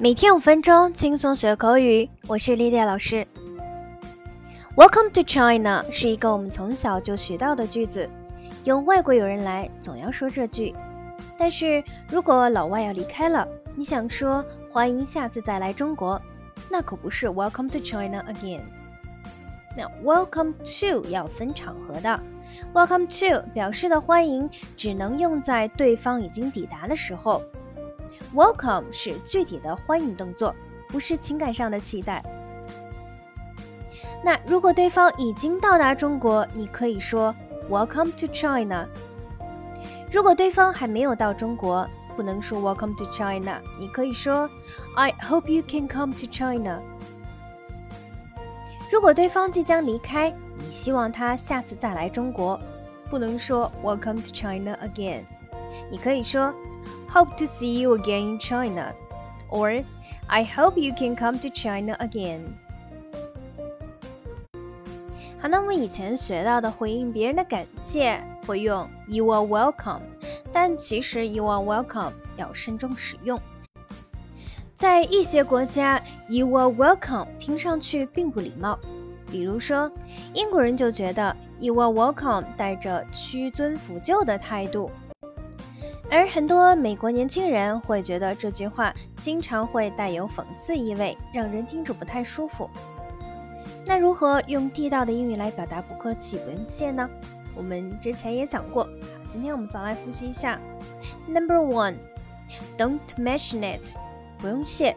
每天五分钟，轻松学口语。我是丽丽老师。Welcome to China 是一个我们从小就学到的句子，有外国友人来，总要说这句。但是如果老外要离开了，你想说欢迎下次再来中国，那可不是 Welcome to China again。那 Welcome to 要分场合的，Welcome to 表示的欢迎只能用在对方已经抵达的时候。Welcome 是具体的欢迎动作，不是情感上的期待。那如果对方已经到达中国，你可以说 Welcome to China。如果对方还没有到中国，不能说 Welcome to China，你可以说 I hope you can come to China。如果对方即将离开，你希望他下次再来中国，不能说 Welcome to China again，你可以说。Hope to see you again in China. Or, I hope you can come to China again. 好，那我们以前学到的回应别人的感谢会用 You are welcome，但其实 You are welcome 要慎重使用。在一些国家，You are welcome 听上去并不礼貌。比如说，英国人就觉得 You are welcome 带着屈尊俯就的态度。而很多美国年轻人会觉得这句话经常会带有讽刺意味，让人听着不太舒服。那如何用地道的英语来表达不客气、不用谢呢？我们之前也讲过，今天我们再来复习一下。Number one，don't mention it，不用谢，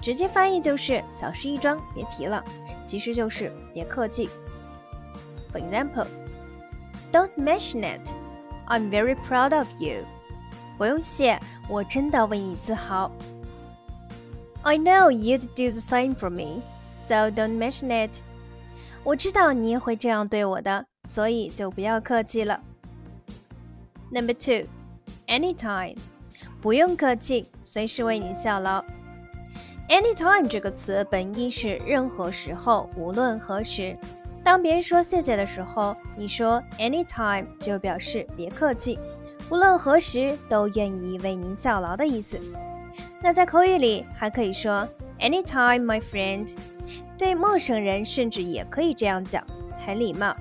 直接翻译就是小事一桩，别提了，其实就是别客气。For example，don't mention it，I'm very proud of you。不用谢，我真的为你自豪。I know you'd do the same for me, so don't mention it. 我知道你也会这样对我的，所以就不要客气了。Number two, anytime，不用客气，随时为你效劳。Anytime 这个词本意是任何时候，无论何时。当别人说谢谢的时候，你说 anytime 就表示别客气。无论何时都愿意为您效劳的意思。那在口语里还可以说 anytime, my friend。对陌生人甚至也可以这样讲，很礼貌。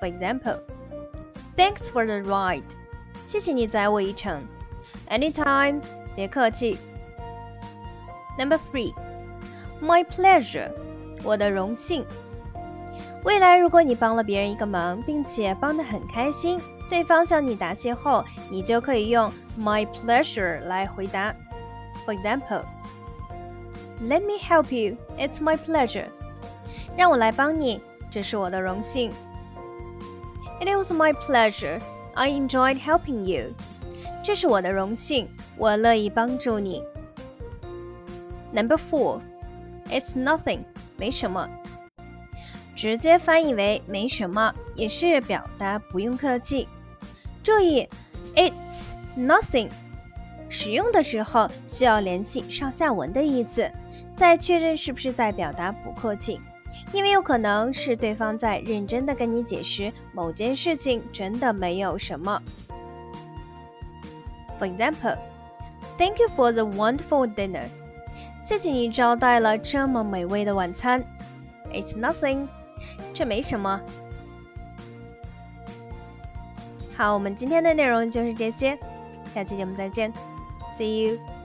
For example, thanks for the ride。谢谢你载我一程。Anytime，别客气。Number three, my pleasure。我的荣幸。未来如果你帮了别人一个忙，并且帮得很开心。对方向你答谢后，你就可以用 "My pleasure" 来回答。For example, "Let me help you. It's my pleasure." 让我来帮你，这是我的荣幸。It was my pleasure. I enjoyed helping you. 这是我的荣幸，我乐意帮助你。Number four, "It's nothing." 没什么。直接翻译为没什么，也是表达不用客气。注意，it's nothing，使用的时候需要联系上下文的意思，再确认是不是在表达不客气，因为有可能是对方在认真的跟你解释某件事情真的没有什么。For example，Thank you for the wonderful dinner。谢谢你招待了这么美味的晚餐。It's nothing，这没什么。好，我们今天的内容就是这些，下期节目再见，See you。